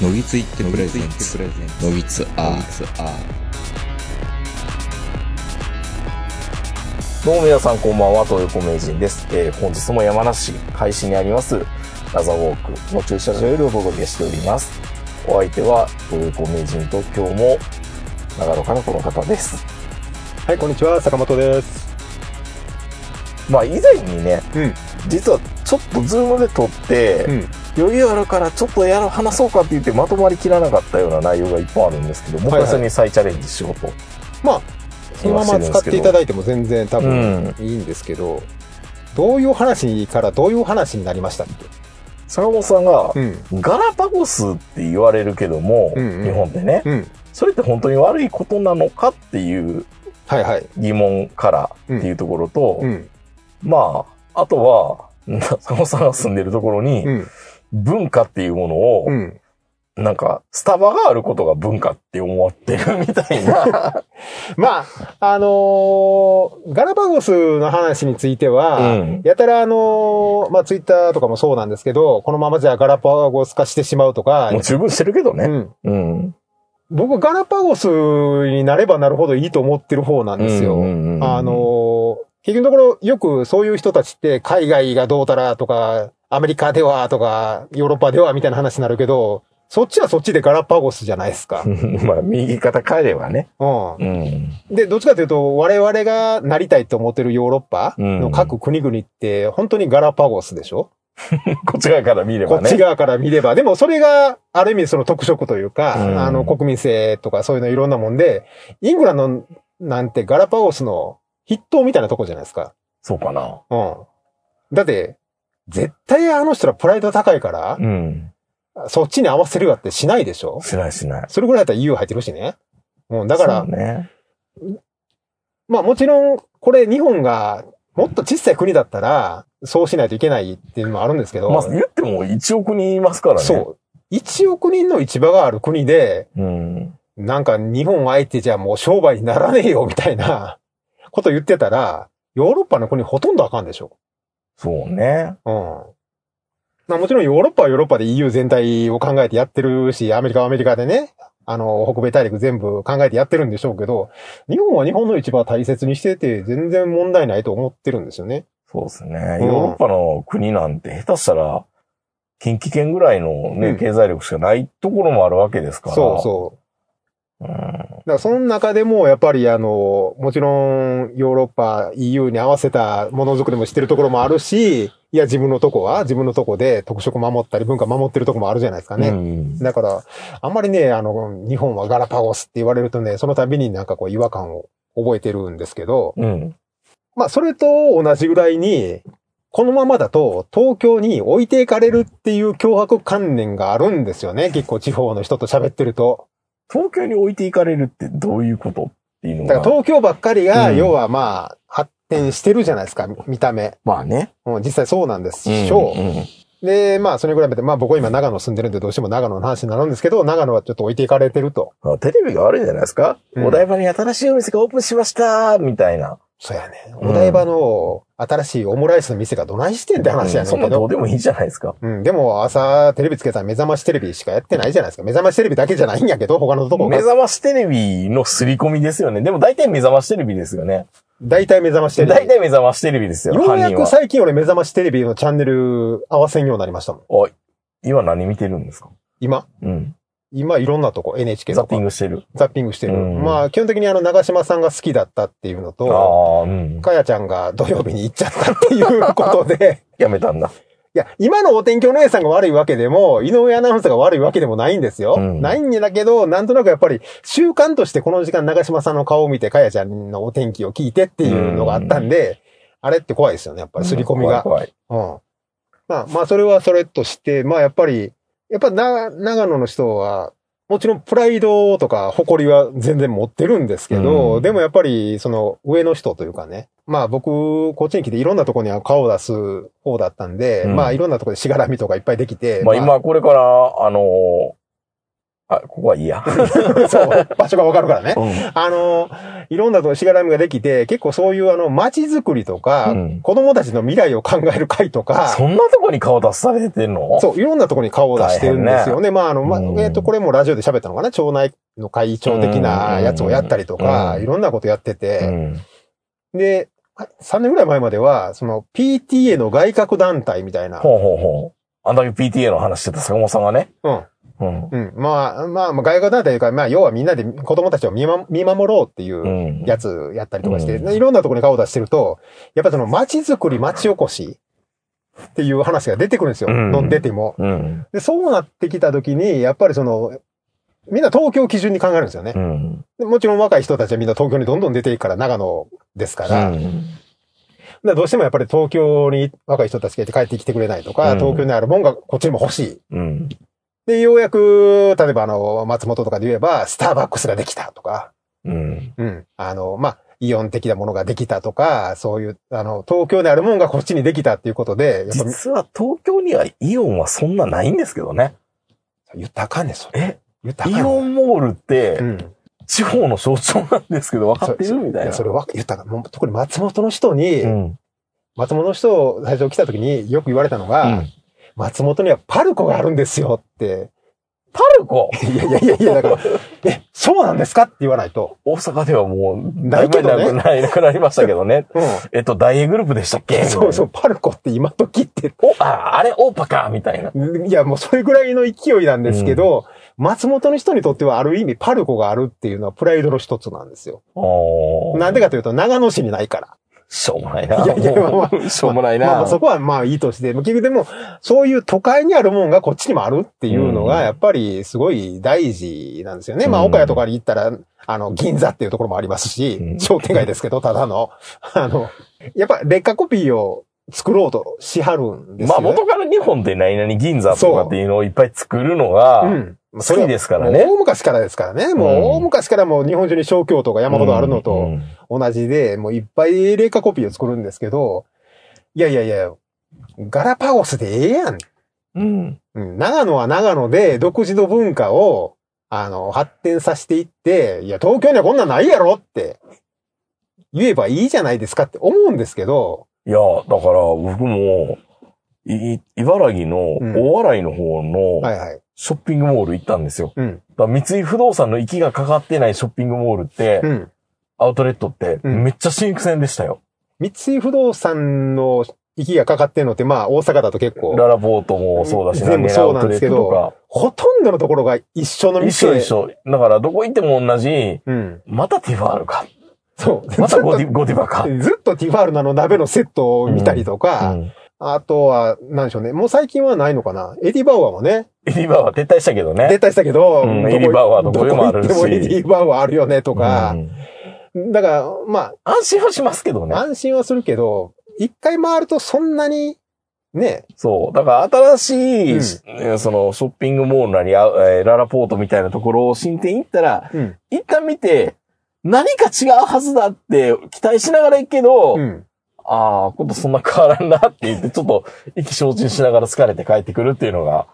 のぎついってプレゼンツのぎつアどうも皆さんこんばんは、東横名人です。えー本日も山梨市海市にあります、ラザウォークの駐車場よりお届けしております。お相手は東横名人と今日も長野からこの方です。はい、こんにちは、坂本です。まあ以前にね、うん。実はちょっとズームで撮って、うん。余裕あるからちょっとやる、話そうかって言ってまとまりきらなかったような内容がいっぱいあるんですけど、もう一回それに再チャレンジしようと。まあ、そのまま使っていただいても全然多分いいんですけど、どういう話からどういう話になりましたっけ？坂本さんが、うん。ガラパゴスって言われるけども、うんうん日本でね、うん。それって本当に悪いことなのかっていうはいはい。疑問からっていうところと、うん。まあ、あとは、な 坂本さんが住んでるところに、うん。文化っていうものを、うん。なんか、スタバがあることが文化って思ってるみたいな。まあ、あのーガラパゴスの話については、うんやたらあのーまあツイッターとかもそうなんですけど、このままじゃガラパゴス化してしまうとかもう、十分してるけどね。うん。うん。僕ガラパゴスになればなるほどいいと思ってる方なんですよ。あのー結局のところ、よくそういう人たちって、海外がどうたらとか、アメリカではとか、ヨーロッパではみたいな話になるけど、そっちはそっちでガラパゴスじゃないですか。まあ、右肩変えればね。ううん。ん。で、どっちかというと、我々がなりたいと思ってるヨーロッパの各国々って、本当にガラパゴスでしょ、こっち側から見ればね。こっち側から見れば。でもそれが、ある意味その特色というか、うんあの、国民性とかそういうのいろんなもんで、イングランドなんてガラパゴスの筆頭みたいなとこじゃないですか。そうかな。うん。だって、絶対あの人らプライド高いから、うん。そっちに合わせるよってしないでしょ？しないしない。それぐらいだったら EU 入ってるしね。うん、だからね。まあもちろん、これ日本がもっと小さい国だったら、そうしないといけないっていうのもあるんですけど、まあ、言っても1億人いますからね。そう。1億人の市場がある国で、う。うん。なんか日本相手じゃもう商売にならねえよみたいなこと言ってたら、ヨーロッパの国ほとんどあかんでしょ。そうね。うん。まあもちろんヨーロッパはヨーロッパで EU 全体を考えてやってるし、アメリカはアメリカでね、あの、北米大陸全部考えてやってるんでしょうけど、日本は日本の市場を大切にしてて全然問題ないと思ってるんですよね。そうですね。うんヨーロッパの国なんて下手したら、近畿圏ぐらいのね、うん経済力しかないところもあるわけですから。そうそだからその中でもやっぱりあの、もちろんヨーロッパ、EU に合わせたものづくりもしてるところもあるし、いや自分のとこは自分のとこで特色守ったり文化守ってるとこもあるじゃないですかね。うんだから、あんまりね、あの、日本はガラパゴスって言われるとね、その度になんかこう違和感を覚えてるんですけど、うん。まあそれと同じぐらいに、このままだと東京に置いていかれるっていう脅迫観念があるんですよね。結構地方の人と喋ってると。東京に置いていかれるってどういうことっていうのが。だから東京ばっかりが、うん要はまあ、発展してるじゃないですか、見た目。まあね。うん実際そうなんですしょう。んんで、まあ、それに比べて、まあ僕は今長野住んでるんでどうしても長野の話になるんですけど、長野はちょっと置いていかれてると。あテレビが悪いんじゃないですか、うんお台場に新しいお店がオープンしましたみたいな。そうやね。うんお台場の新しいオムライスの店がどないしてんって話やねそんなんけど。どうでもいいじゃないですか。うん、でも朝テレビつけたら目覚ましテレビしかやってないじゃないですか。目覚ましテレビだけじゃないんやけど、他のとこが。目覚ましテレビの刷り込みですよね。でも大体目覚ましテレビですよね。大体目覚ましテレビ。大体目覚ましテレビですよ、ようやく。最近俺目覚ましテレビのチャンネル合わせんようになりましたもん。おい、今何見てるんですか？今？うん。今いろんなとこ、NHK ザッピングしてる。ザッピングしてる。うんまあ基本的にあの長島さんが好きだったっていうのあと、あ、うん。かやちゃんが土曜日に行っちゃったっていうことで、やめたんだ。いや、今のお天気お姉さんが悪いわけでも、井上アナウンサーが悪いわけでもないんですよ。うんないんだけど、なんとなくやっぱり習慣としてこの時間長島さんの顔を見て、かやちゃんのお天気を聞いてっていうのがあったんで、あれって怖いですよね、やっぱり、刷り込みが。怖いうん。まあ、まあ、それはそれとして、まあ、やっぱり、やっぱな、長野の人は、もちろんプライドとか誇りは全然持ってるんですけど、うん。でもやっぱりその上の人というかね、まあ僕、こっちに来ていろんなとこには顔を出す方だったんで、うん。まあいろんなとこでしがらみとかいっぱいできて、まあ今これから、あのあ、ここはいいや。そう、場所がわかるからね。うんあの、いろんなとこしがらみができて、結構そういうあの、街づくりとか、うん子供たちの未来を考える会とか、そんなとこに顔出されてんの？そう、いろんなところに顔を出してるんですよね。まあ、あの、まえっ、と、これもラジオで喋ったのかな？町内の会長的なやつをやったりとか、うんいろんなことやってうて、ん。で、3年ぐらい前までは、その PTA の外郭団体みたいな、ほうほうほう。あんだけ PTA の話してた坂本さんがね。うん。うん。うん。まあ、まあ、まあ外郭団体というか、まあ、要はみんなで子供たちを見,、ま、見守ろうっていううんやつやったりとかして、うんいろんなところに顔を出してると、やっぱその街づくり、街おこしっていう話が出てくるんですよ。うん出ても。うん。で、そうなってきたときに、やっぱりその、みんな東京を基準に考えるんですよね。うん。でもちろん若い人たちはみんな東京にどんどん出ていくから長野ですから、どうしてもやっぱり東京に若い人たちがいて帰ってきてくれないとか、うん東京にあるもんがこっちにも欲しい。うん。で、ようやく、例えばあの、松本とかで言えば、スターバックスができたとか、うん。うん。あの、まあ、イオン的なものができたとか、そういう、あの、東京にあるもんがこっちにできたっていうことで、実は東京にはイオンはそんなないんですけどね。言ったらあかんねん、それ。え？イオンモールってうん。地方の象徴なんですけど分かってる？みたいな。やそれわ言ったら、もう特に松本の人に、うん。松本の人、最初来た時によく言われたのが、うん松本にはパルコがあるんですよって。パルコ？いやいやいやいや、だから、え、そうなんですかって言わないと。大阪ではもう、ないけどねだいぶなくななくなりましたけどね。うえっと、大英グループでしたっけ？ん。そうそう、パルコって今時って、お、あ、あれ、オーパかみたいな。いや、もうそれぐらいの勢いなんですけど、松本の人にとってはある意味パルコがあるっていうのはプライドの一つなんですよ。なんでかというと、長野市にないから。しょうもないな。いやいやまあしょうもないな。まあまあそこはまあいいとして、結局でも、そういう都会にあるもんがこっちにもあるっていうのうんが、やっぱりすごい大事なんですよね。まあ、うん岡谷とかに行ったら、あの、銀座っていうところもありますしう、ん商店街ですけど、ただの。あの、やっぱ劣化コピーを作ろうとしはるんですよ、ね。まあ元から日本って何々銀座とかっていうのをいっぱい作るのが、うん。好きですからね大昔からですからね。もううん大昔からもう日本中に小京都が山ほどあるのうとん同じで、もういっぱい劣化コピーを作るんですけど、いやいやいや、ガラパゴスでええやん。うん、長野は長野で独自の文化を、あの、発展させていって、いや、東京にはこんなんないやろって言えばいいじゃないですかって思うんですけど、いや、だから僕も、い茨城のうん大洗の方の。ショッピングモール行ったんですよ。うん。だ三井不動産の息がかかってないショッピングモールって、うん。アウトレットって、うんめっちゃ新鮮でしたよ。三井不動産の息がかかってるのって、まあ、大阪だと結構、ララボートもそうだし、全部そうなんですけどほとんどのところが一緒のとか。一店。緒一緒。だからどこ行っても同じ、うん。またティファールか。そう。またゴディゴディバか。ずっとティファールのあの鍋のセットを見たりとか、うんあとは、なんでしょうね。もう最近はないのかな。エディバウアーもね、エディバウアーは撤退したけどね。撤退したけど、うんエディバウアーどこでもあるしもエディバウアーあるよねとかう、んだから、ま安心はしますけどあ、ね。安心はするけど、一回回るとそんなに、ね、そう。だから新しい、うんえーそのショッピングモールなり、ララポートみたいなところを新店行ったら、うん。一旦見て、何か違うはずだって期待しながら行くけど、うん。ああ、ことそんな変わらんなって言って、ちょっと意気消沈しながら疲れて帰ってくるっていうのが、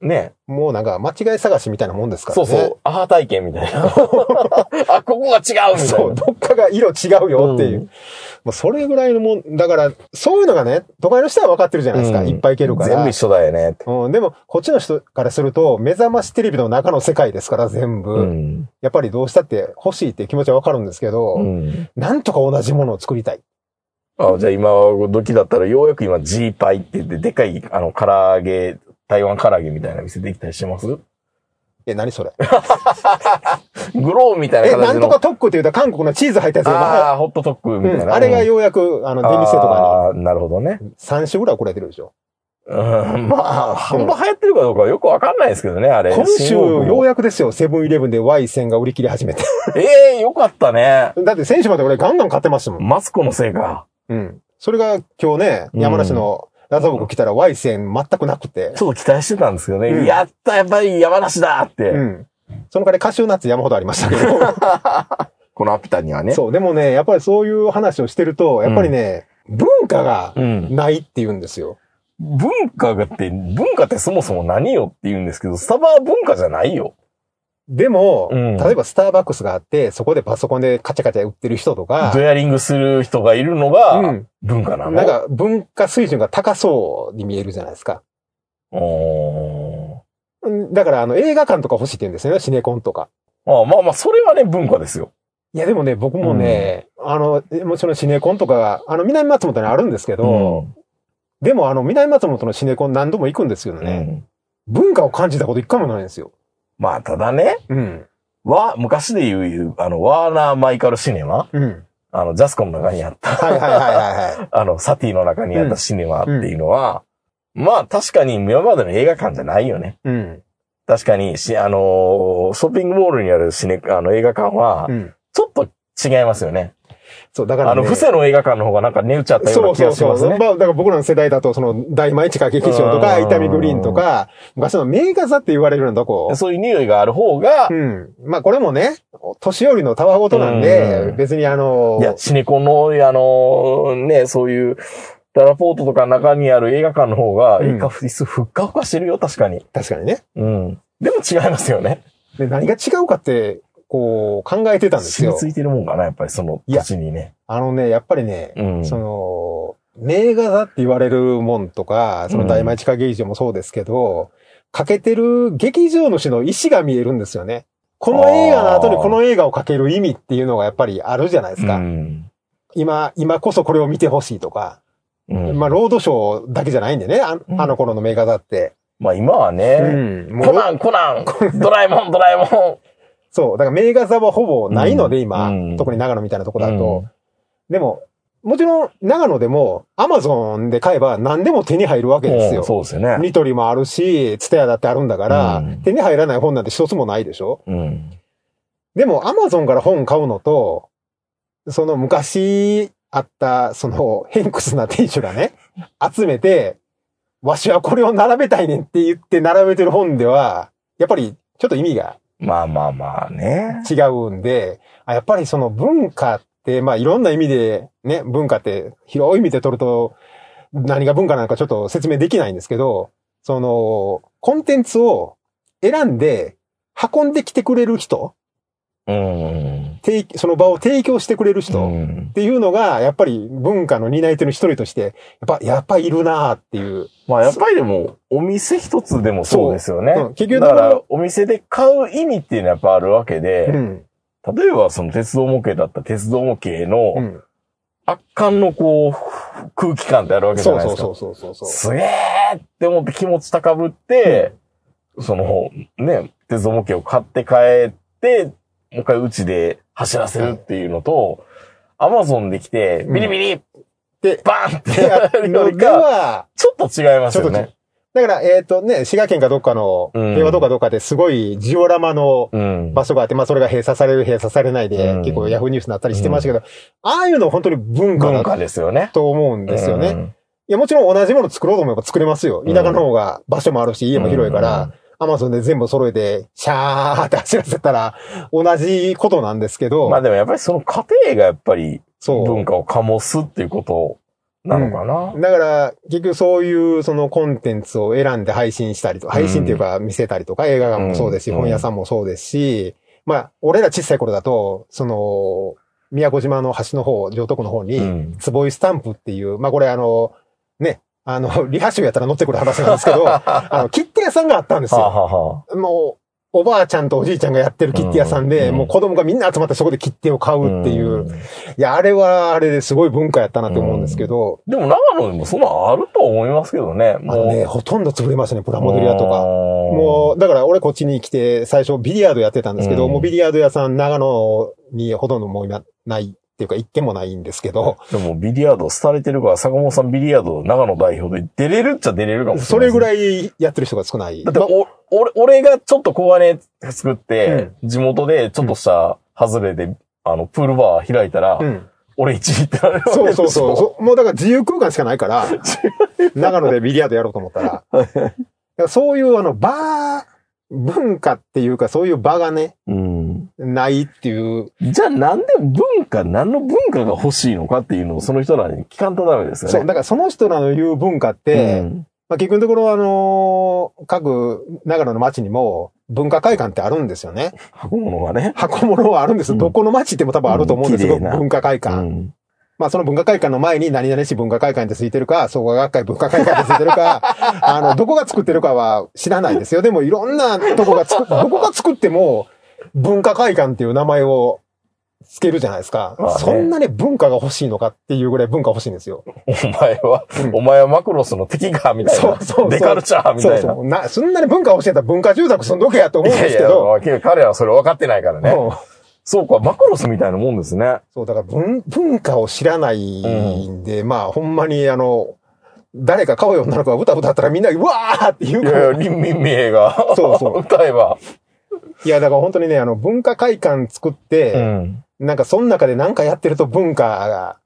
ね。もうなんか間違い探しみたいなもんですからね。そうそう。アハ体験みたいな。あ、ここが違うみたいな。そう、どっかが色違うよっていう。うんもうそれぐらいのもん、だから、そういうのがね、都会の人は分かってるじゃないですか。うんいっぱいいけるから。全部一緒だよね。うん、でも、こっちの人からすると、目覚ましテレビの中の世界ですから、全部。うん。やっぱりどうしたって欲しいっていう気持ちは分かるんですけど、うん。なんとか同じものを作りたい。あ、じゃあ今、時だったらようやく今 G パイって言って、でかい、あの、唐揚げ、台湾唐揚げみたいな店できたりしてます？え、何それ？グローみたいなえ。なんとかトックって言うと韓国のチーズ入ったやつが、ああ、ホットトックみたいな。うん、あれがようやく、あの、出店とかああ、なるほどね。に3種ぐらい遅れてるでしょ。うん、まあ、半分流行ってるかどうかはよくわかんないですけどね、あれ。今週、ようやくですよ、セブンイレブンで Y 線が売り切り始めて。ええよかったね。だって選手まで俺ガンガン買ってましたもん。マツコのせいか。うん。それが今日ね、うん山梨のラザボク来たら Y 線全くなくて。ちょっと期待してたんですけどね。うんやった、やっぱり山梨だって。うん。その代わりカシューナッツ山ほどありましたけど。このアピタにはね。そう、でもね、やっぱりそういう話をしてると、やっぱりね、文化がうん。ないって言うんですよ。文化がって、文化ってそもそも何よって言うんですけど、スタバは文化じゃないよ。でも、うん例えばスターバックスがあって、そこでパソコンでカチャカチャ売ってる人とかド、ヤリングする人がいるのうがん、文化なの？なん、か文化水準が高そうに見えるじゃないですか。だからあの映画館とか欲しいって言うんですよね、シネコンとか。ーあまあまあ、それはね、文化ですよ。いやでもね、僕もね、あの、もちろんシネコンとかが、あの、南松本にあるんですけど、でもあの、南松本のシネコン何度も行くんですけどうん。ね、うん文化を感じたこと一回もないんですよ。まあ、ただね、うん。わ、昔で言う、あの、ワーナーマイカルシネマうん。あの、ジャスコの中にあった、はいはいはいはいはい。あの、サティの中にあったシネマっていうのは、まあ、確かに今までの映画館じゃないよね。うん。確かに、し、あのーショッピングモールにあるシネ、あの、映画館はう、ん。ちょっと違いますよね。そう、だから、ね。あの、伏せの映画館の方がなんか値打ちあったようそな気うそうそう。がしますね。まあ、だから僕らの世代だと、その、大前地下劇場とか、うん伊丹グリーンとか、昔の名画座って言われるようなとこ。そういう匂いがある方がう、ん。まあ、これもね、年寄りのタワーごとなんうで、ん別にあのい、や、シネコンの、あのね、そういう、ララポートとか中にある映画館の方が、うん映画フリスふっかふかしてるよ、確かに。確かにね。うん。でも違いますよね。で、何が違うかって、こう、考えてたんですよ染み。ついてるもんかな、やっぱりその土地にね。あのね、やっぱりね、うん。その、名画座って言われるもんとか、その大前地下劇場もそうですけど、かけてる劇場主の意思が見えるんですよね。この映画の後にこの映画をかける意味っていうのがやっぱりあるじゃないですか。うん。今、今こそこれを見てほしいとか。うん。まあ、ロードショーだけじゃないんでね、あの頃の名画座って。まあ今はうね、コナン、コナン、ドラえもん、ドラえもん。そう。だから名画座はほぼないので、うん今、うん特に長野みたいなとこだと。でも、もちろん、長野でも、アマゾンで買えば何でも手に入るわけですうんよ。そうですよね。ニトリもあるし、ツタヤだってあるんだから、うん手に入らない本なんて一つもないでしょうん。でも、アマゾンから本買うのと、その昔あった、その、ヘンクスな店主がね、集めて、わしはこれを並べたいねんって言って並べてる本では、やっぱりちょっと意味がまあまあまあね。違うんで、やっぱりその文化って、まあいろんな意味でね、文化って広い意味で取ると何が文化なのかちょっと説明できないんですけど、そのコンテンツを選んで運んできてくれる人、その場を提供してくれる人、っうん。ていうのが、やっぱり文化の担い手の一人として、やっぱ、やっぱいるなーっていう。まあやっぱりでも、お店一つでもそうですよね。うん結局だから、お店で買う意味っていうのはやっぱあるわけで、うん。例えばその鉄道模型だったら鉄道模型うのん。圧巻のこう、空気感ってあるわけじゃないですか。そうそうそうそうそうそう。すげーって思って気持ち高ぶって、その、ね、鉄道模型を買って帰って、もう一回うちで走らせるっていうのと、アマゾンで来て、ビリビリ、で、バーンってややるよりか、は、ちょっと違いますよちょっと違うね。だから、えっ、とね、滋賀県かどっかの、うん平和どっかどっかですごいジオラマのうん。場所があって、まあそれが閉鎖される、閉鎖されないで、うん結構ヤフーニュースになったりしてましたけど、ああいうの本当に文化だ文化ですよね。と思うんですよね。うんいや、もちろん同じもの作ろうと思えば作れますよ。田舎の方が場所もあるし、家も広いから、アマゾンで全部揃えて、シャーって走らせたら、同じことなんですけど、まあでもやっぱりその過程がやっぱりそう。文化を醸すっていうことなのかな。だから、結局そういうそのコンテンツを選んで配信したりとか、配信っていうか見せたりとか、映画館もそうですし、うん。本屋さんもそうですし、まあ、俺ら小さい頃だと、その、宮古島の端の方、上徳の方に、うん。坪井スタンプっていう、まあこれあの、ね、あの、リハ集やったら乗ってくる話なんですけど、あの、切手屋さんがあったんですはあ、よ。はあはあ、もう、おばあちゃんとおじいちゃんがやってる切手屋さんで、うん。もう子供がみんな集まってそこで切手を買うっていう、ん。いや、あれはあれですごい文化やったなって思うんですけど、でも長野でもそんなのあると思いますけどね。あのね、ほとんど潰れましたね、プラモデル屋とか。ももう、だから俺こっちに来て、最初ビリヤードやってたんですけど、うん。もうビリヤード屋さん長野にほとんどもう今ないっていうか一軒もないんですけど、う、でもビリヤード廃れてるから、坂本さんビリヤード長野代表で出れるっちゃ出れるかもしれない。それぐい。らいやってる人が少ない。だって、まお、俺、俺がちょっと小金作って、地元でちょっとした外れで、あの、プールバー開いたら、うん。俺一位ってなるわけそうそうそうそう。もうだから自由空間しかないから、長野でビリヤードやろうと思ったら そういうあの、バー、文化っていうかそういう場がね、うん。ないっていう。じゃあなんで文化、何の文化が欲しいのかっていうのをその人らに聞かんとダメですよね。そう、だからその人らの言う文化って、うんまあ、結局のところあのー各長野の町にも、文化会館ってあるんですよね。箱物がね。箱物はあるんです。うんどこの街行っても多分あると思うんですけど、文化会う館。ん。まあその文化会館の前に何々市文化会館ってついてるか、創価学会文化会館ってついてるか、あの、どこが作ってるかは知らないですよ。でもいろんなとこが作っ、どこが作っても文化会館っていう名前をつけるじゃないですか。まあねそんなね、文化が欲しいのかっていうぐらい文化欲しいんですよ。お前は、うんお前はマクロスの敵か、みたいな。そうそうそうデカルチャーみたいな。そうそうな、そんなに文化欲しいんだったら文化住宅住んどけやと思うんですけど。いやいや、彼らはそれ分かってないからね。うんそうか、マクロスみたいなもんですね。そう、だから文、文化を知らないんで、まあ、ほんまにあの、誰か可愛い女の子が歌歌ったらみんな、うわーって言うからいやいや、林民名が。そうそう歌えば。いや、だから本当にね、あの、文化会館作って、うん。なんかその中で何かやってると文化が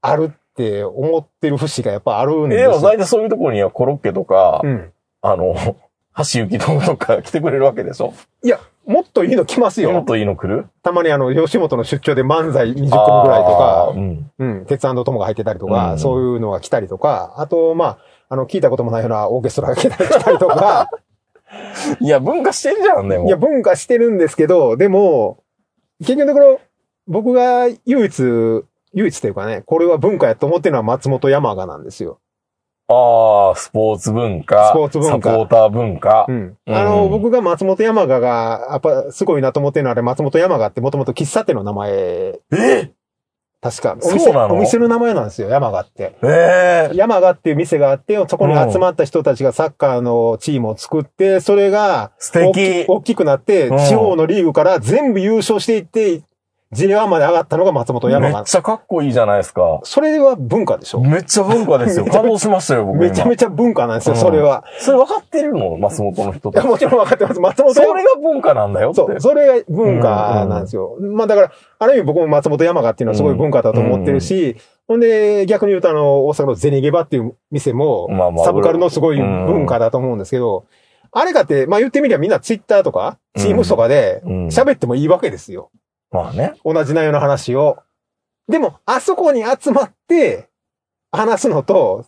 あるって思ってる節がやっぱあるんえ、ですよ。でも大体そういうところにはコロッケとか、うん。あの、橋行きとか来てくれるわけでしょいや、もっといいの来ますよ。もっといいの来る？たまにあの、吉本の出張で漫才20組ぐらいとかうん。うん、鉄トモが入ってたりとか、うんそういうのが来たりとか、あと、まあ、あの、聞いたこともないようなオーケストラが来たり来たりとか、いや、文化してるじゃん、でも。いや、文化してるんですけど、でも、結局のところ、僕が唯一、唯一というかね、これは文化やと思ってるのは松本山雅なんですよ。ああ、スポーツ文化。スポーツ文化サポーター文化。うん。うんあの、僕が松本山雅が、やっぱすごいなと思ってるのはあれ、松本山雅ってもともと喫茶店の名前、え？確か。お店そうなの？お店の名前なんですよ、山雅って。ええ山雅っていう店があって、そこに集まった人たちがサッカーのチームを作って、それが素敵。大きくなってうん、地方のリーグから全部優勝していって、J1 まで上がったのが松本山雅。めっちゃかっこいいじゃないですか。それは文化でしょめっちゃ文化ですよ。感動しましたよ、僕今。めちゃめちゃ文化なんですよ、うんそれは。それ分かってるの松本の人いや、たち。もちろん分かってます。松本そ山れが文化なんだよって。そう、それが文化なんですよ。まあだから、ある意味僕も松本山雅っていうのはすごい文化だと思ってるし、ほんで、逆に言うとあの、大阪のゼニゲバっていう店もサブカルのすごい文化だと思うんですけど、あれかって、まあ言ってみりゃみんなツイッターとか、チームとかでうん喋ってもいいわけですよ。まあね。同じ内容の話を。でも、あそこに集まって話すのと、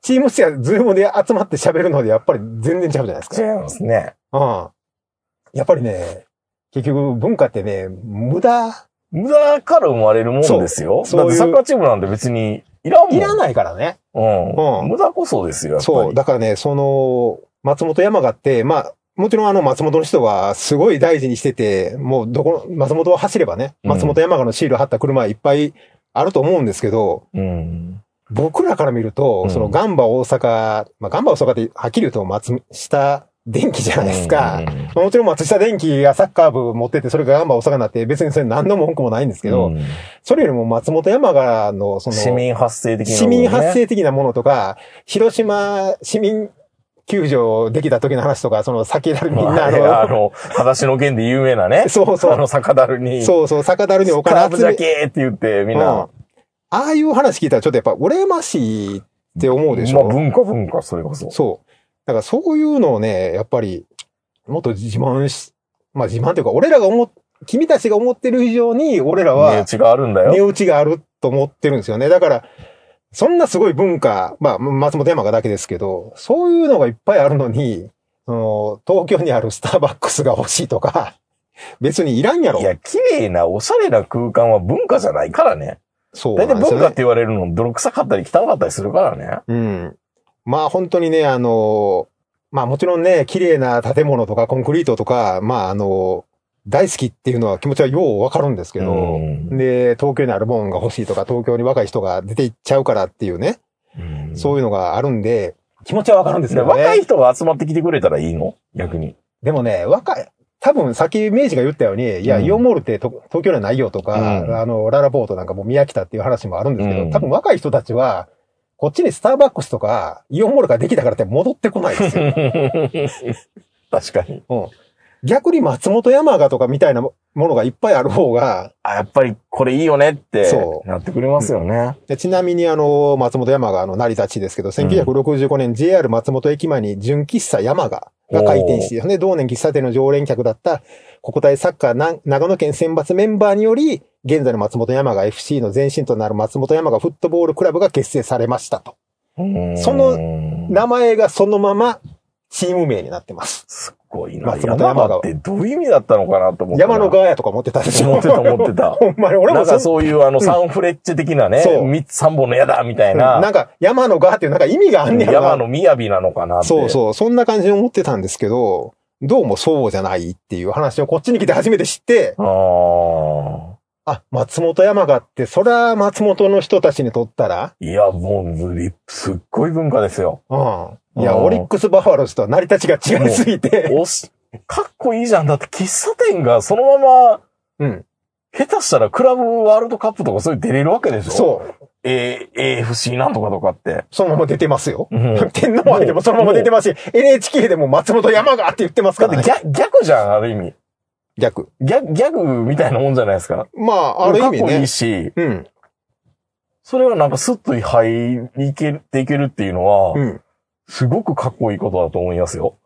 チームやズームで集まって喋るのでやっぱり全然違うじゃないですか。違いますね。うん。やっぱりね、結局文化ってね、無駄、無駄から生まれるもんですよ。そうだってサッカーチームなんて別にいらんもん。いらないからね。うん。うん無駄こそですよ。そう。だからね、その、松本山雅って、まあ、もちろんあの松本の人はすごい大事にしてて、もうどこの、松本を走ればね、うん。松本山雅のシール貼った車いっぱいあると思うんですけど、うん。僕らから見ると、うん。そのガンバ大阪、まあガンバ大阪ってはっきり言うと松下電機じゃないですか。うん。まあもちろん松下電機がサッカー部持ってて、それがガンバ大阪になって、別にそれ何の文句もないんですけど、うん。それよりも松本山雅のその、市民発生的な、市民発生的なものとか、広島市民球場できた時の話とか、その先だるみんなあまあの、の、裸足の剣で有名なね。そうそうあの、酒だるに。そうそう、酒だるにお金集め、ケって言って、みんうんな。ああいう話聞いたらちょっとやっぱ羨ましいって思うでしょ、まあ文化文化、それこそ。そう。だからそういうのをね、やっぱり、もっと自慢し、まあ自慢というか、俺らが思っ、君たちが思ってる以上に、俺ら値は打ちがあるんだ値よ。打ちがあると思ってるんですよね。だから、そんなすごい文化、まあ、松本山雅だけですけど、そういうのがいっぱいあるのに、その東京にあるスターバックスが欲しいとか、別にいらんやろい。や、綺麗な、おしゃれな空間は文化じゃないからね。そう大体。文化って言われるの、泥臭かったり汚かったりするからね。うん。まあ本当にね、あの、まあもちろんね、綺麗な建物とかコンクリートとか、まああの、大好きっていうのは気持ちはようわかるんですけど、うんで、東京にあるもんが欲しいとか、東京に若い人が出て行っちゃうからっていうね、うんそういうのがあるんで、気持ちはわかるんですでけどね。若い人が集まってきてくれたらいいの？逆に。でもね、若い、多分さっき明治が言ったように、いや、うんイオンモールってと東京にはないよとか、うんあの、ララポートなんかも宮北っていう話もあるんですけど、うん多分若い人たちは、こっちにスターバックスとか、イオンモールができたからって戻ってこないですよ。確かに。うん逆に松本山雅とかみたいなものがいっぱいある方が、あ、やっぱりこれいいよねってそうなってくれますよね。でちなみにあの、松本山雅の成り立ちですけど、1965年 JR 松本駅前に純喫茶山雅が開店して、ね、同年喫茶店の常連客だった国体サッカーな長野県選抜メンバーにより、現在の松本山雅 FC の前身となる松本山雅フットボールクラブが結成されましたと。そのうん名前がそのままチーム名になってます。すっごいな。松本山山ががってどういう意味だったのかなと思って。山の側やとか思ってたでしょ。思ってた思ってたほんまに、俺なんかそういうあの、サンフレッチェ的なね、そう三本の矢だみたいな、なんか山の側っていうなんか意味があんねやろな山の雅なのかなって。そうそう、そんな感じに思ってたんですけど、どうもそうじゃないっていう話をこっちに来て初めて知って、ああ。あ、松本山雅って、そりゃ松本の人たちにとったら、いや、もう、リすっごい文化ですよ。うん。いや、うんオリックスバファローズとは成り立ちが違いすぎて、おし、かっこいいじゃん。だって喫茶店がそのまま、うん。下手したらクラブワールドカップとかそういう出れるわけでしょ？う。そう。A、AFC なんとかとかって。そのまま出てますよ。うん 天皇杯でもそのまま出てますし、NHK でも松本山雅って言ってますからね。逆、逆じゃん、ある意味。逆。逆、逆みたいなもんじゃないですか。まあ、ある意味ねかっこいい。し、うん。それはなんかスッと入りいけていけるっていうのは、うん。すごくかっこいいことだと思いますよ。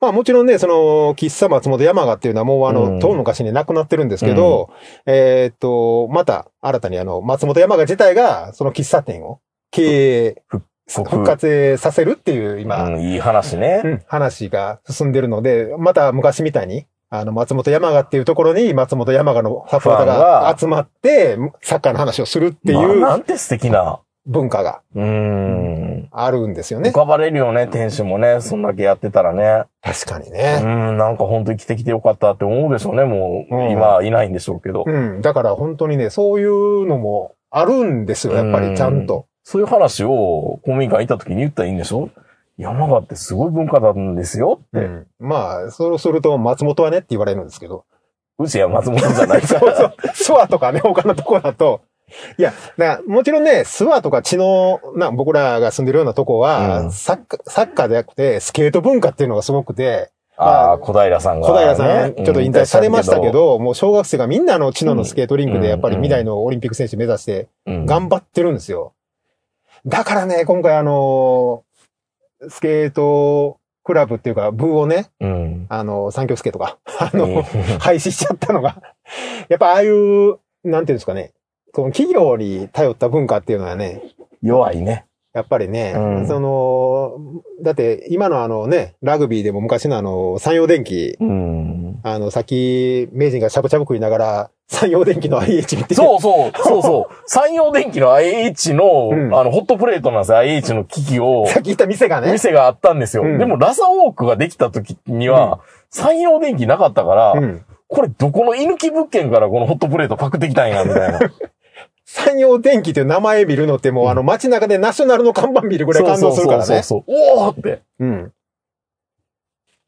まあもちろんね、その、喫茶松本山雅っていうのはもうあの、うん遠昔に亡くなってるんですけど、えーっと、また新たにあの、松本山雅自体がその喫茶店を経営、復活させるっていう今、うん、いい話ね。うん話が進んでるので、また昔みたいに、あの、松本山雅っていうところに松本山雅のサポーターがが集まって、サッカーの話をするってまあいうなんて素敵な。文化がうーん。あるんですよね浮。かばれるよね、店主もね。そんだけやってたらね。確かにうね。ん、なんか本当に生きてきてよかったって思うでしょうね。もう、うん今はいないんでしょうけど。うん。だから本当にね、そういうのもあるんですよ、やっぱりちゃんと。そういう話を公民館行った時に言ったらいいんでしょ？山形ってすごい文化なんですよって。うん。まあ、そうすると松本はねって言われるんですけど。うちは松本じゃないか そうら。そう。諏訪とかね、他のとこだと。いや、だもちろんね、諏訪とか知能な、僕らが住んでるようなとこは、うんサッカー、サッカーでなくて、スケート文化っていうのがすごくて、ああ、小平さんが、小平さん、ちょっと引退されましたけうん、ど、もう小学生がみんなあの知能のスケートリンクうんで、やっぱり未来のオリンピック選手目指して、うん頑張ってるんですよ。だからね、今回あの、スケートクラブっていうか、部をね、うん。あの、三極スケートが、あの、うん廃止しちゃったのが、やっぱああいう、なんていうんですかね、この企業に頼った文化っていうのはね、弱いね。やっぱりね、うんその、だって今のあのね、ラグビーでも昔のあの、山陽電機、うん。あの、さっき、名人がしゃぶしゃぶ食いながら、山陽電機の IH 見て、そうそう、そうそう。山陽電機の IH の、うんあの、ホットプレートなんですよ。IH の機器を、さっき言った店がね、店があったんですよ。うんでも、ラサウォークができた時には、山陽電機なかったから、うん。これどこの居抜き物件からこのホットプレートパクってきたんや、みたいな。山陽電機っていう名前見るのってもう、あの街中でナショナルの看板見るぐらい感動するからね。そうそうそうそう。おーって。うん。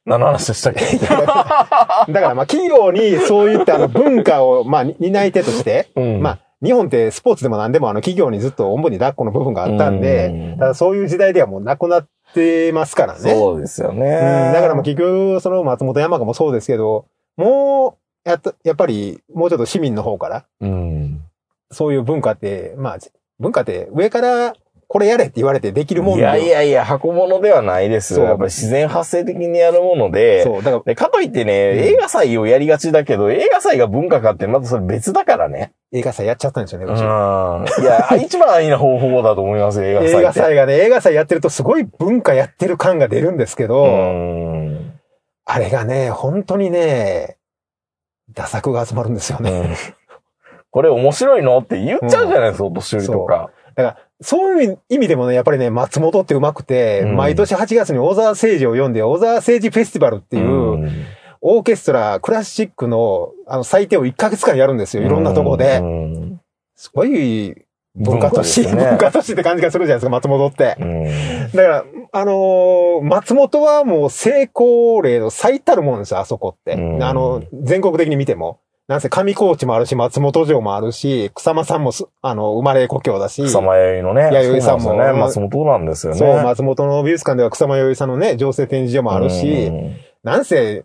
何の話でしたっけ？だからまあ企業にそういったあの文化をまあ担い手として、うんまあ日本ってスポーツでも何でもあの企業にずっとおんぶに抱っこの部分があったんで、うんただそういう時代ではもうなくなってますからね。そうですよね。うんだからもう結局その松本山雅もそうですけど、もうやっと、やっぱりもうちょっと市民の方からうん。そういう文化って、まあ文化って上からこれやれって言われてできるもんいでやいやいや、箱物ではないですそうよ。やっぱり自然発生的にやるもので、そう、だからでかといってね、うん映画祭をやりがちだけど、映画祭が文化かってまたそれ別だからね。映画祭やっちゃったんですよね、うん。いや、一番いいな方法だと思いますよ、映画祭。映画祭がね、映画祭やってるとすごい文化やってる感が出るんですけど、うん。あれがね、本当にね、打作が集まるんですよね。うんこれ面白いの？って言っちゃうじゃないですか、お年寄りとか。だから、そういう意味でもね、やっぱりね、松本ってうまくて、うん毎年8月に小沢誠治を読んで、小沢誠治フェスティバルっていう、うんオーケストラ、クラシックの、あの、祭典を1ヶ月間やるんですよ。いろんなとこで。うんすごい文化都市、ね文化都市って感じがするじゃないですか、松本って。うんだから、あのー松本はもう成功例の最たるもんですよ、あそこって。うんあの、全国的に見ても。なんせ上高地もあるし、松本城もあるし、草間さんもす、あの、生まれ故郷だし。草間弥生のね。弥生さんもそうね。松本なんですよね。そう、松本の美術館では草間彌生さんのね、情勢展示所もあるし、うんなんせ、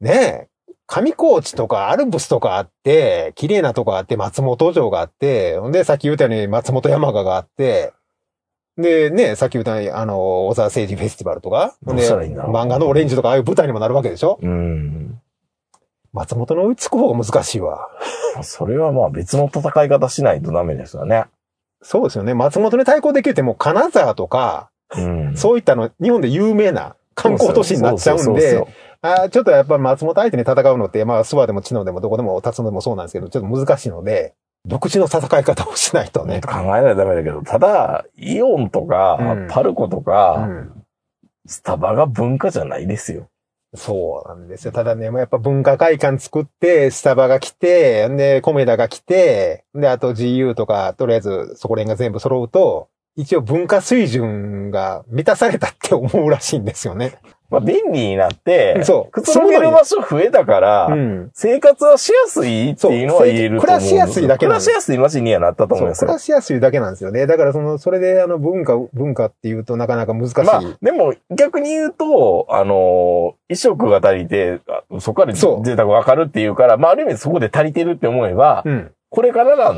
ね、上高地とかアルプスとかあって、綺麗なとこあって、松本城があって、ほんで、さっき言ったように松本山雅があって、で、ね、さっき言ったように、あの、小沢誠治フェスティバルとか、ほんで、漫画のオレンジとかああいう舞台にもなるわけでしょ？うん。松本の追いつく方が難しいわ。それはまあ別の戦い方しないとダメですよね。そうですよね。松本に対抗できるってもう金沢とか、うん。そういったの、日本で有名な観光都市になっちゃうんであーちょっとやっぱ松本相手に戦うのって、まあ、諏訪でも知能でもどこでも立つのでもそうなんですけど、ちょっと難しいので、独自の戦い方をしないとね。考えないとダメだけど、ただ、イオンとか、うんパルコとうか、ん。スタバが文化じゃないですよ。そうなんですよ。ただね、やっぱ文化会館作って、スタバが来て、で、コメダが来て、で、あと GU とか、とりあえずそこら辺が全部揃うと、一応文化水準が満たされたって思うらしいんですよね。まあ、便利になって、そうくつろげる場所増えたから、うん。生活はしやすいっていうのは言えると暮らしやすいだけ暮らしやすい街にはなったと思いますよ暮ら。しやすいだけなんですよね。だからその、それであの文化、文化っていうとなかなか難しい。まあ、でも逆に言うと、あのー、衣食が足りて、あそこからそう贅沢わかるっていうから、まあある意味そこで足りてるって思えば、うん。これからな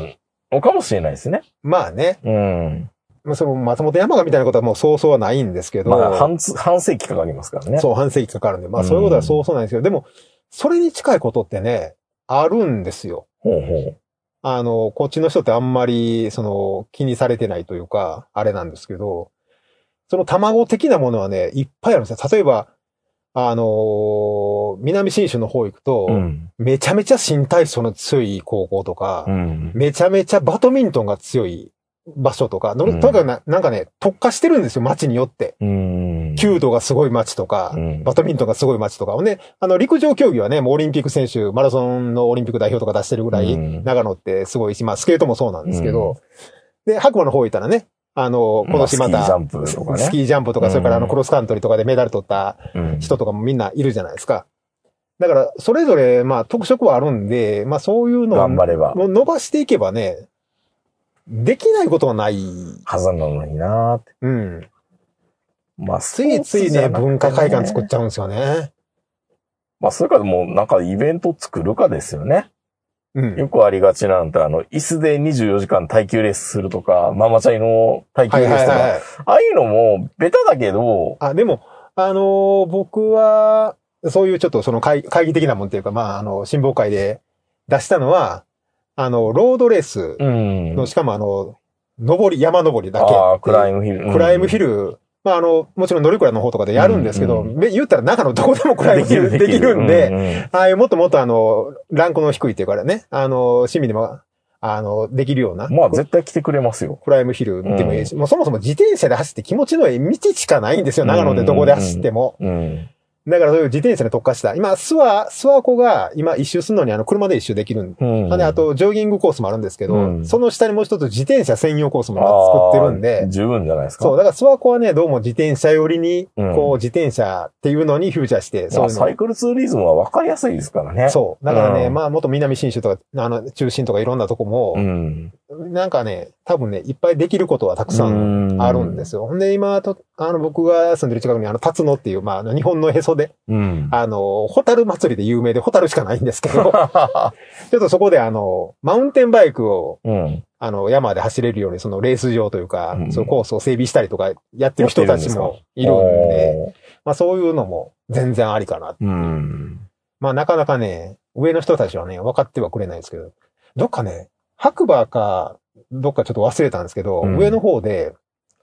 のかもしれないですね。まあね。うん。まあその松本山雅みたいなことはもうそうそうはないんですけど。まあ半つ、半世紀かかりますからね。そう、半世紀かかるんで。まあそういうことはそうそうなんですけど、でも、それに近いことってね、あるんですよ。ほうほう。あの、こっちの人ってあんまり、その、気にされてないというか、あれなんですけど、その卵的なものはね、いっぱいあるんですよ。例えば、あの、南新州の方行くと、うん。めちゃめちゃ新体操の強い高校とか、うん。めちゃめちゃバドミントンが強い場所とか、とにかくななんかね、特化してるんですよ、街によって。うん。弓道がすごい街とか、うんバドミントンがすごい街とか。ほんで、あの、陸上競技はね、もうオリンピック選手、マラソンのオリンピック代表とか出してるぐらい、うん長野ってすごいし、まあ、スケートもそうなんですけど、で、白馬の方行ったらね、あの、今年また、まあスキージャンプとかねスキージャンプとか、うんそれからあの、クロスカントリーとかでメダル取ったうん人とかもみんないるじゃないですか。だから、それぞれ、まあ、特色はあるんで、まあ、そういうのを頑張れば。もう伸ばしていけばね、できないことはない。はずなのになーって。うん。まあ、ついついね、文化会館作っゃちゃうんですよね。まあ、それからもうなんかイベント作るかですよね。うん。よくありがちなんて、あの、椅子で24時間耐久レースするとか、ママチャイの耐久はいレースとか、はいはい。ああいうのも、ベタだけど、あ、でも、あのー僕は、そういうちょっとその会会議的なもんっていうか、まあ、あの、新聞会で出したのは、あの、ロードレースうん。の、しかもあの、登り、山登りだけ。ああ、クライムヒル。クライムヒルル、まあ、あの、もちろん乗り倉の方とかでやるんですけど、うんめ言ったら中のどこでもクライムヒルできるんで、、ああいうもっともっとあの、ランクの低いっていうからね、あの、市民でも、あの、できるような。まあ、絶対来てくれますよ。クライムヒル見てもいいし、もうそもそも自転車で走って気持ちのいい道しかないんですよ、長野でどこで走っても。うん。だからそういう自転車に特化した。今、諏訪、諏訪湖が今一周するのにあの車で一周できるんで。うん。で、あと、ジョギングコースもあるんですけど、うんその下にもう一つ自転車専用コースも作ってるんあでー、十分じゃないですか。そう、だから諏訪湖はね、どうも自転車寄りに、うんこう、自転車っていうのにフューチャーして、まあ、そういうのサイクルツーリズムは分かりやすいですからね。そう。だからね、うんまあ、元南新州とか、あの、中心とかいろんなとこもう、ん。なんかね、多分ね、いっぱいできることはたくさんあるんですよ。ほんで、今と、あの、僕が住んでる近くに、あの、辰野っていう、まああの、日本のへそで、うん。あの、ホタル祭りで有名で、ホタルしかないんですけど、ちょっとそこで、あの、マウンテンバイクを、うん。あの、山で走れるように、そのレース場というか、うんそういうコースを整備したりとか、やってる人たちもいるんで、まあそういうのも全然ありかな。うん。まあなかなかね、上の人たちはね、分かってはくれないですけど、どっかね、白馬か、どっかちょっと忘れたんですけど、うん上の方で、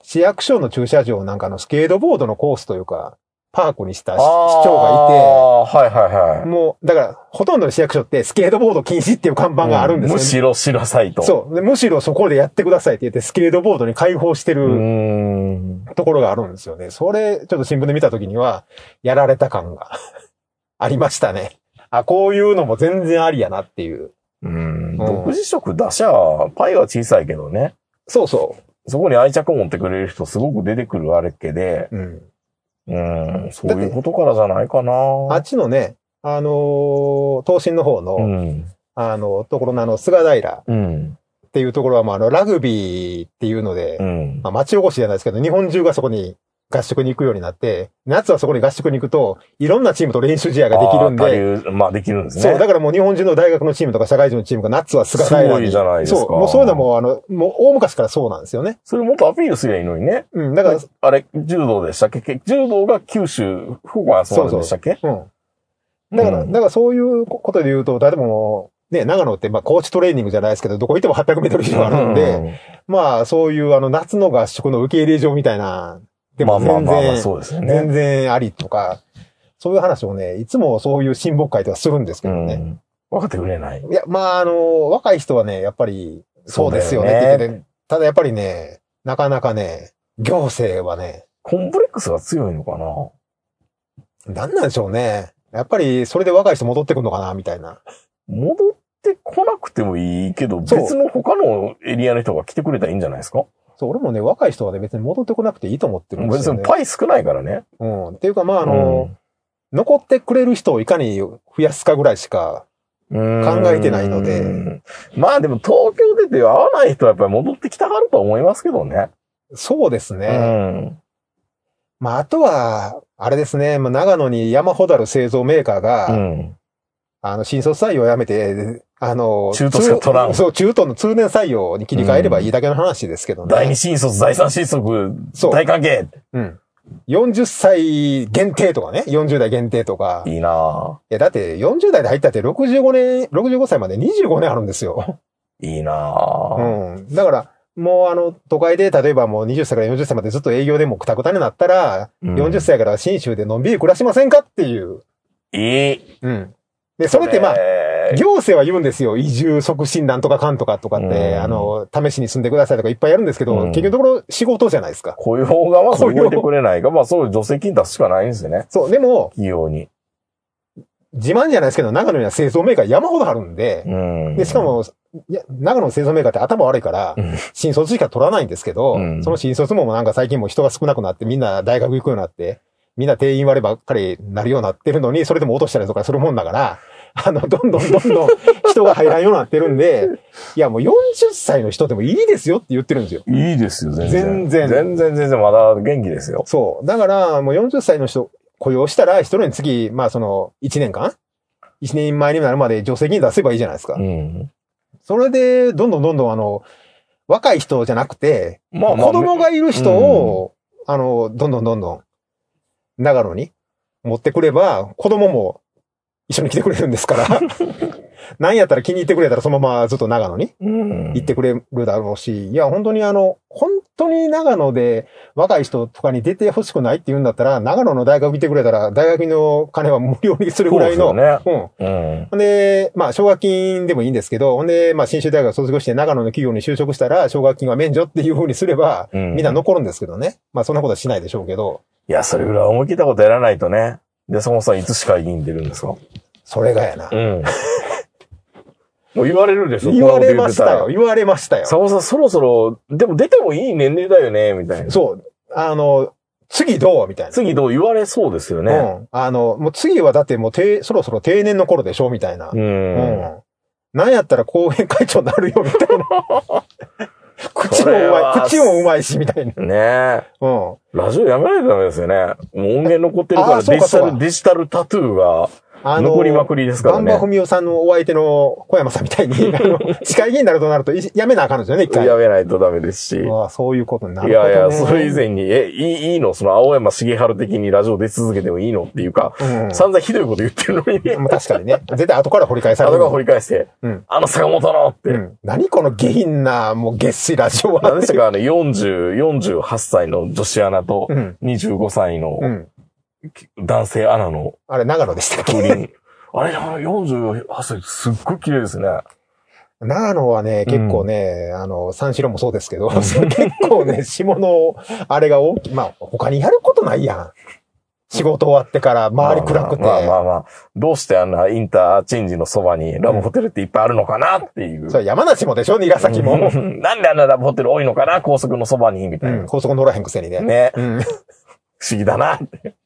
市役所の駐車場なんかのスケートボードのコースというか、パークにした市市長がああー、はいはいいはいて、。もう、だから、ほとんどの市役所ってスケートボード禁止っていう看板があるんですよ、むしろしなさいと。そう。でむしろそこでやってくださいって言って、スケートボードに開放してう。るん。ところがあるんですよね。それ、ちょっと新聞で見たときには、やられた感が ありましたね。あ、こういうのも全然ありやなっていう。うん。独自色出しゃ、パイは小さいけどね。そうそそこに愛着持ってくれる人すごく出てくるあれっけで、う。うん。うん、そういうことからじゃないかな。あっちのね、あのー東進の方の、うん。あの、ところのあの、菅平っうん。ていうところは、まあ、あの、ラグビーっていうので、うん。まあ、町おこしじゃないですけど、日本中がそこに合宿に行くようになって、夏はそこに合宿に行くと、いろんなチームと練習試合ができるんで、まあできるんですね。そう、だからもう日本中の大学のチームとか社会人のチームが夏は菅平に。すごいじゃないですかそう、もうそういうのも、あの、もう大昔からそうなんですよね。それもっとアピールすりゃいいのにね。うん、だから、あれ、柔道でしたっけ？け？柔道が九州、福岡がそうなんでしたっけ？うん。だから、うんだからそういうことで言うと、例えばもう、ね、長野って、まあ、コーチトレーニングじゃないですけど、どこ行っても800メートル以上あるんで、まあ、そういうあの、夏の合宿の受け入れ場みたいな、でも全まあまあまあまあ、然、そうですよね。全然ありとか、そういう話をね、いつもそういう親睦会ではするんですけどね。うん。分かってくれない？いや、まあ、あの、若い人はね、やっぱり、そうですよねって言っててただやっぱりね、なかなかね、行政はね、コンプレックスが強いのかな？なんなんでしょうね。やっぱり、それで若い人戻ってくるのかな、みたいな。戻ってこなくてもいいけど、別の他のエリアの人が来てくれたらいいんじゃないですか？そう、俺もね、若い人はね、別に戻ってこなくていいと思ってるんですよ、ね。別にパイ少ないからね。うん。っていうか、まあ、ああの、残ってくれる人をいかに増やすかぐらいしか、考えてないので。まあでも東京出て会わない人はやっぱり戻ってきたがるとは思いますけどね。そうですうね。ん。まあ、あとは、あれですね、まあ、長野に山ほどある製造メーカーが、うん。あの、新卒採用をやめて、あの、中途しか取らん通そう、中途の通年採用に切り替えればいいだけの話ですけどね。第二新卒、第三新卒、そう大関係。うん。40歳限定とかね、40代限定とか。いいいなや、だって40代で入ったって65年、65歳まで25年あるんですよ。ぁいいなうぁん。だから、もうあの、都会で例えばもう20歳から40歳までずっと営業でもくたくたになったら、うん40歳から新州でのんびり暮らしませんかっていう。いい。うん。で、それってまあ、あ、行政は言うんですよ。移住促進なんとかかんとかとかって、うんあの、試しに住んでくださいとかいっぱいやるんですけど、うん結局のところ仕事じゃないですか。雇用がまず動いてくれないか、まあそういう助成金出すしかないんですよね。そう、でも、企業に。自慢じゃないですけど、長野には製造メーカー山ほどあるんで、うん。で、しか、も、いや、長野の製造メーカーって頭悪いからうん、新卒しか取らないんですけど、うんその新卒もなんか最近もう人が少なくなって、みんな大学行くようになって、みんな定員割ればっかりなるようになってるのに、それでも落としたりとかするもんだから、あの、どんどんどんどん 人が入らんようになってるんで、いや、もう40歳の人でもいいですよって言ってるんですよ。いいですよ、全然。全然全然、全然、まだ元気ですよ。そう。だから、もう40歳の人雇用したら、一人につき、まあその、1年間 ?1 年前になるまで助成金出せばいいじゃないですか。うん。それで、どんどんどんどんあの、若い人じゃなくて、まあまあ子供がいる人を、あの、どんどんどんどん、長野に持ってくれば、子供も一緒に来てくれるんですから、なんやったら気に入ってくれたらそのままずっと長野にうん。行ってくれるだろうし、いや、本当にあの、本当に長野で若い人とかに出てほしくないって言うんだったら、長野の大学見てくれたら、大学の金は無料にするぐらいの、そうですうん。で、まあ、奨学金でもいいんですけど、ほんで、まあ、新州大学卒業して長野の企業に就職したら、奨学金は免除っていう風にすれば、うん。みんな残るんですけどね。まあ、そんなことはしないでしょうけど、いや、それぐらい思い切ったことやらないとね。で、そもそもいつ市会議員出るんですか？それがやな。うん。もう言われるでしょ言われましたよ。言われましたよ。さもさん、そろそろ、でも出てもいい年齢だよね、みたいな。そう。あの、次どうみたいな。次どう言われそうですよね。うん。あの、もう次はだってもう定、そろそろ定年の頃でしょみたいな。う。うんん。なんやったら後援会長になるよ、みたいな。口もうまい、口もうまいし、みたいな。ねえ。うん。ラジオやめないとダメですよね。もう音源残ってるかあらデジタル、デジタルタトゥーがあの、残りまくりですからね。バンバ文雄さんのお相手の小山さんみたいに、あの、司会議員になるとなると、いやめなあかんのですよね、一回。やめないとダメですし。ああそういうことになるね。いやいや、それ以前に、え、いい、いいの？その青山茂春的にラジオ出続けてもいいのっていうか、うん。散々ひどいこと言ってるのにね。まあ確かにね。絶 対後から掘り返される。あのが掘り返して、うんあの坂本のって。うん。何この下品な、もう月水ラジオは。何でしたかあの、40、48歳の女子アナとう、ん。25歳のうん。男性アナのあれ、長野でしたっけ？あれ、あの48歳すっごい綺麗ですね。長野はね、結構ね、あの、三四郎もそうですけど、結構ね、下の、あれが大きい。まあ、他にやることないやん。仕事終わってから周り暗くて。まあまあまあまあ、どうしてあんなインターチェンジのそばにラブホテルっていっぱいあるのかな？っていう。それ山梨もでしょ？韮崎も。なんであんなラブホテル多いのかな？高速のそばにみたいな。うん、高速乗らへんくせにね。ね。うん。不思議だなって。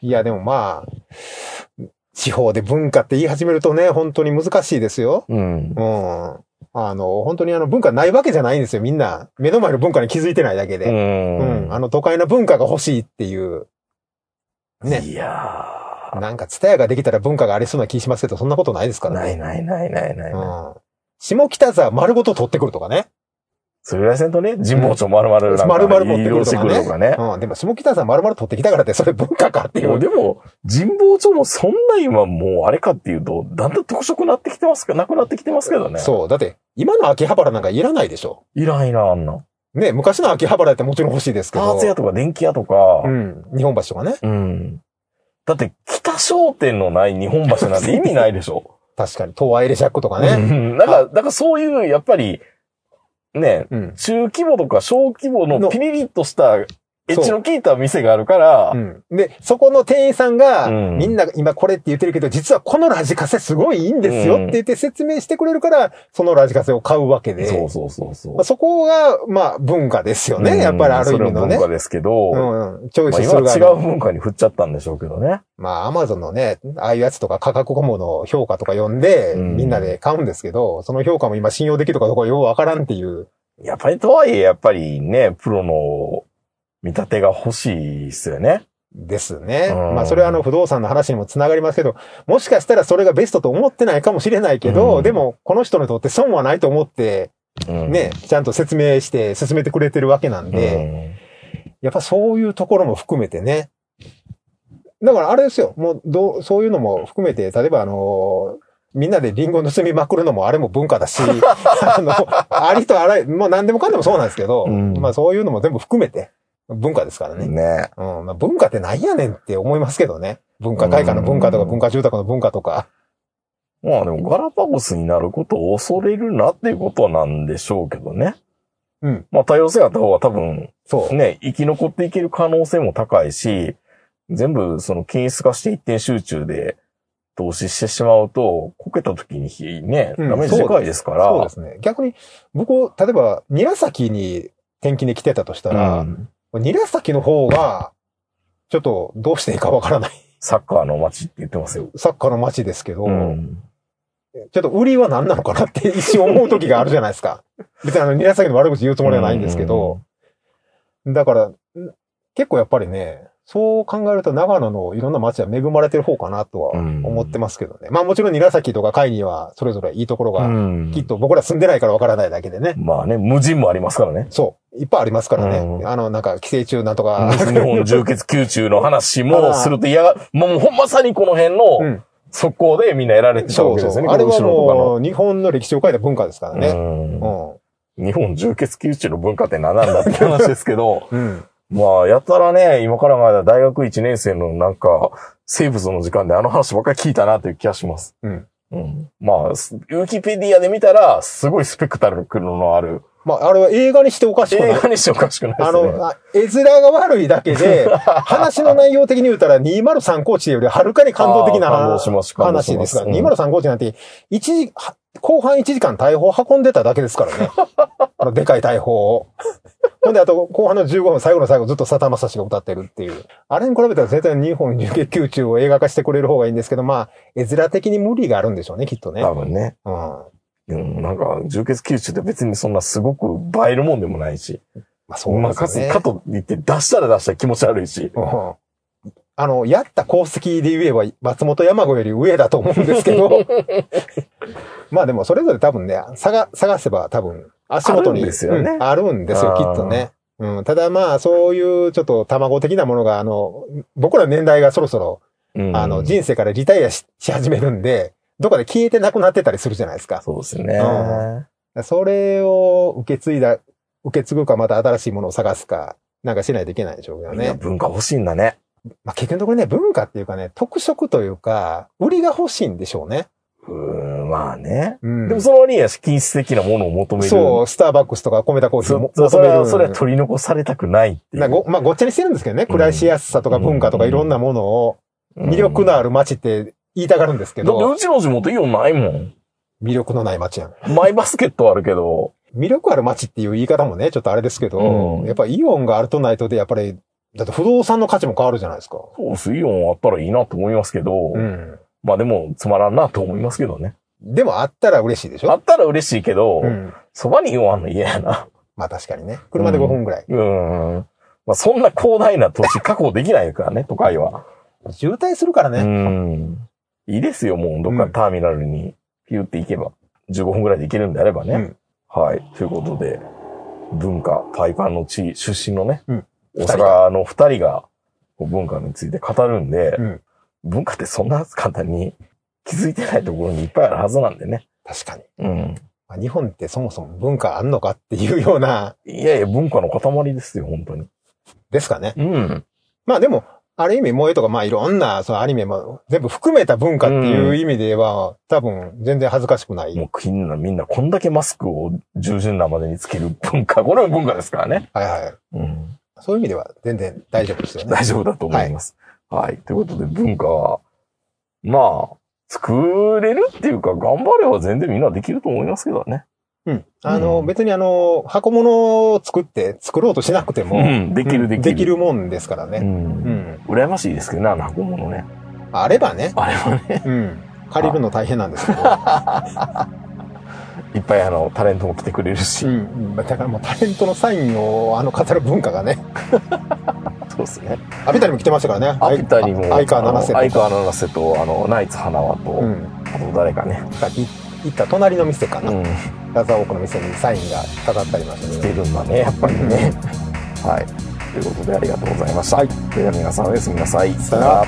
いや、でもまあ、地方で文化って言い始めるとね、本当に難しいですよ。うん。うん。あの、本当にあの文化ないわけじゃないんですよ、みんな。目の前の文化に気づいてないだけうで。うん。ん。あの都会の文化が欲しいっていう。ね。いやなんか、ツタヤができたら文化がありそうな気しますけど、そんなことないですかー。らね。ないないないないない。うん。下北沢丸ごと取ってくるとかね。それぐらいせんとね、神保町丸々なんか、丸々持ってくるとかね。うん。でも下北沢丸々取ってきたからって、それ文化かっていう。でも、神保町もそんな今もうあれかっていうと、だんだん特色なってきてますか、なくなってきてますけどね。そう。だって、今の秋葉原なんかいらないでしょ。いらんいらん、あんな。ね、昔の秋葉原ってもちろん欲しいですけど。パーツ屋とか電気屋とか、うん。日本橋とかね。うん。だって北商店のない日本橋なんて意味ないでしょ。確かに、東和エレシャックとかうね。んだから、だからそういう、やっぱり、ね、うん。中規模とか小規模ののピリリとした、エッジの効いた店があるから、うん。で、そこの店員さんが、うんみんな今これって言ってるけど、実はこのラジカセすごいいいんですよって言って説明してくれるから、そのラジカセを買うわけで。そうそうそうそう。まあ、そこが、まあ、文化ですよね。やっぱりある意味のね文。化ですけど、うんうん。チョイまあ、スする今は側の違う文化に振っちゃったんでしょうけどね。まあ、アマゾンのね、ああいうやつとか価格コムの評価とか読んで、うんみんなで買うんですけど、その評価も今信用できるかどうかようわからんっていう。やっぱりとはいえ、やっぱりね、プロの見立てが欲しいですよね。ですね。うんまあ、それはあの、不動産の話にもつながりますけど、もしかしたらそれがベストと思ってないかもしれないけど、うんでも、この人にとって損はないと思って、うん、ね、ちゃんと説明して進めてくれてるわけなんで、やっぱそういうところも含めてね。だからあれですよ。もう、どう、そういうのも含めて、例えばあのみんなでリンゴ盗みまくるのもあれも文化だし、あの、ありとあらゆる、もう何でもかんでもそうなんですけど、うんまあそういうのも全部含めて、文化ですからね。ね。うん、まあ文化ってなんやねんって思いますけどね。文化会館の文化とかうん文化住宅の文化とか。まあでもガラパゴスになることを恐れるなっていうことなんでしょうけどね。うん。まあ多様性があった方が多分そう。ね、生き残っていける可能性も高いし、全部その均一化して一点集中で投資してしまうと、こけた時にね、うんダメージでかいですから。そうですね。逆に、僕、例えば、韮崎に転勤で来てたとしたら、うん韮崎の方が、ちょっとどうしていいかわからない。サッカーの街って言ってますよ。サッカーの街ですけど、うん。ちょっと売りは何なのかなって一瞬思う時があるじゃないですか。別にあの、韮崎の悪口言うつもりはないんですけど、だから、ん結構やっぱりね、そう考えると長野のいろんな街は恵まれてる方かなとはうん思ってますけどね。まあもちろん韮崎とか海にはそれぞれいいところうが、ん。きっと僕ら住んでないからわからないだけでね。まあね、無人もありますからね。そう。いっぱいありますからね。うんあの、なんか、寄生虫なんとか。日本重血宮中の話もすると嫌が、もうほんまさにこの辺うのん。速攻でみんなやられてたそうそう。わけですよね。あれはこの後ろとかのもう、日本の歴史を変えた文化ですからね。うんうん。日本重血宮中の文化って何なんだって話ですけど、うん。まあ、やったらね、今からまだ大学1年生のなんか、生物の時間であの話ばっかり聞いたなという気がします。うん。うん。まあ、スウィキペディアで見たら、すごいスペクタルのある、まあ、あれは映画にしておかしくない映。画にしておかしくないですあね。の、あ絵面が悪いだけで、話の内容的に言うたら203高地よりはるかに感動的な話ですから、ますうん203高地なんて、一時、は後半1時間大砲運んでただけですからね。あの、でかい大砲を。ほんで、あと、後半の15分、最後の最後ずっと佐田正史が歌ってるっていう。あれに比べたら絶対日本流血宮中を映画化してくれる方がいいんですけど、まあ、絵面的に無理があるんでしょうね、きっとね。多分ね。うん。うん、なんか、重血宮中って別にそんなすごく映えるもんでもないし。まあ、そうなんですよね。かと言って出したら出したら気持ち悪いし。うんあの、やった功績で言えば、松本山子より上だと思うんですけど、まあでもそれぞれ多分ね、探、探せば多分、足元にあるんですよねうんあるんですよ、きっとね。うん、ただまあ、そういうちょっと卵的なものが、あの、僕ら年代がそろそろ、うんあの、人生からリタイアしし始めるんで、どっかで消えてなくなってたりするじゃないですか。そうですね。うそれを受け継いだ、受け継ぐかまた新しいものを探すか、なんかしないといけないでしょうけどね。文化欲しいんだね。まあ、結局のところね、文化っていうかね、特色というか、売りが欲しいんでしょうね。うーん、まあね。うん。でもその割には均質的なものを求める。そう、スターバックスとかコメダコーヒーもそそ求める。れは、それは取り残されたくないっていう。なごまあ、ごっちゃにしてるんですけどね。暮らしやすさとか文化とかうんいろんなものを、うん魅力のある街って言いたがるんですけど、だってうちの地元イオンないもん。魅力のない街やん。マイバスケットはあるけど、魅力ある街っていう言い方もね、ちょっとあれですけど、うんやっぱイオンがあるとないとで、やっぱり、だって不動産の価値も変わるじゃないですか。そうです、イオンあったらいいなと思いますけど、うん。まあでもつまらんなと思いますけどね。でもあったら嬉しいでしょ？あったら嬉しいけど、うん。そばにイオンあんの嫌やな。まあ確かにね。車で5分ぐらい。うん。まあそんな広大な土地確保できないからね、都会は。渋滞するからうね。ん。いいですよ、もうどっかターミナルにピューって行けば。15分ぐらいで行けるんであればね。うんはい。ということで、文化、パイパンの地出身のね、うん大阪の二人が文化について語るんで、うん文化ってそんな簡単に気づいてないところにいっぱいあるはずなんでね。確かに。うん。まあ日本ってそもそも文化あんのかっていうような、いやいや、文化の塊ですよ、本当に。ですかね。うん。まあでも、ある意味萌えとかまあいろんなそのアニメも全部含めた文化っていう意味では、多分全然恥ずかしくない。もうみんな、みんなこんだけマスクを従順なまでにつける文化、これは文化ですからね。はいはい。うん。そういう意味では全然大丈夫ですよね。大丈夫だと思います。はい。ということで、文化は、まあ、作れるっていうか、頑張れば全然みんなできると思いますけどね。うん。あの、うん別にあの、箱物を作って作ろうとしなくても、うんできるうんできるできるもんですからう。ね。うんん。羨ましいですけどね、あの箱物ね。あればね、あれはね、うん。借りるの大変なんですけど。いっぱいあの、タレントも来てくれるし。うん。だからもうタレントのサインをあの飾る文化がね、そうですね。アビタにも来てましたからね。アピタにも、相川七瀬と相川七瀬と、あの、ナイツ花輪と、うん。あと誰かね。行った隣の店かな。うん。ラザーオークの店にサインが飾ってありました来ね。てるんだね、やっぱりね。はい。ということでありがとうございました。はいでは皆さんおやすみなさい。さよなら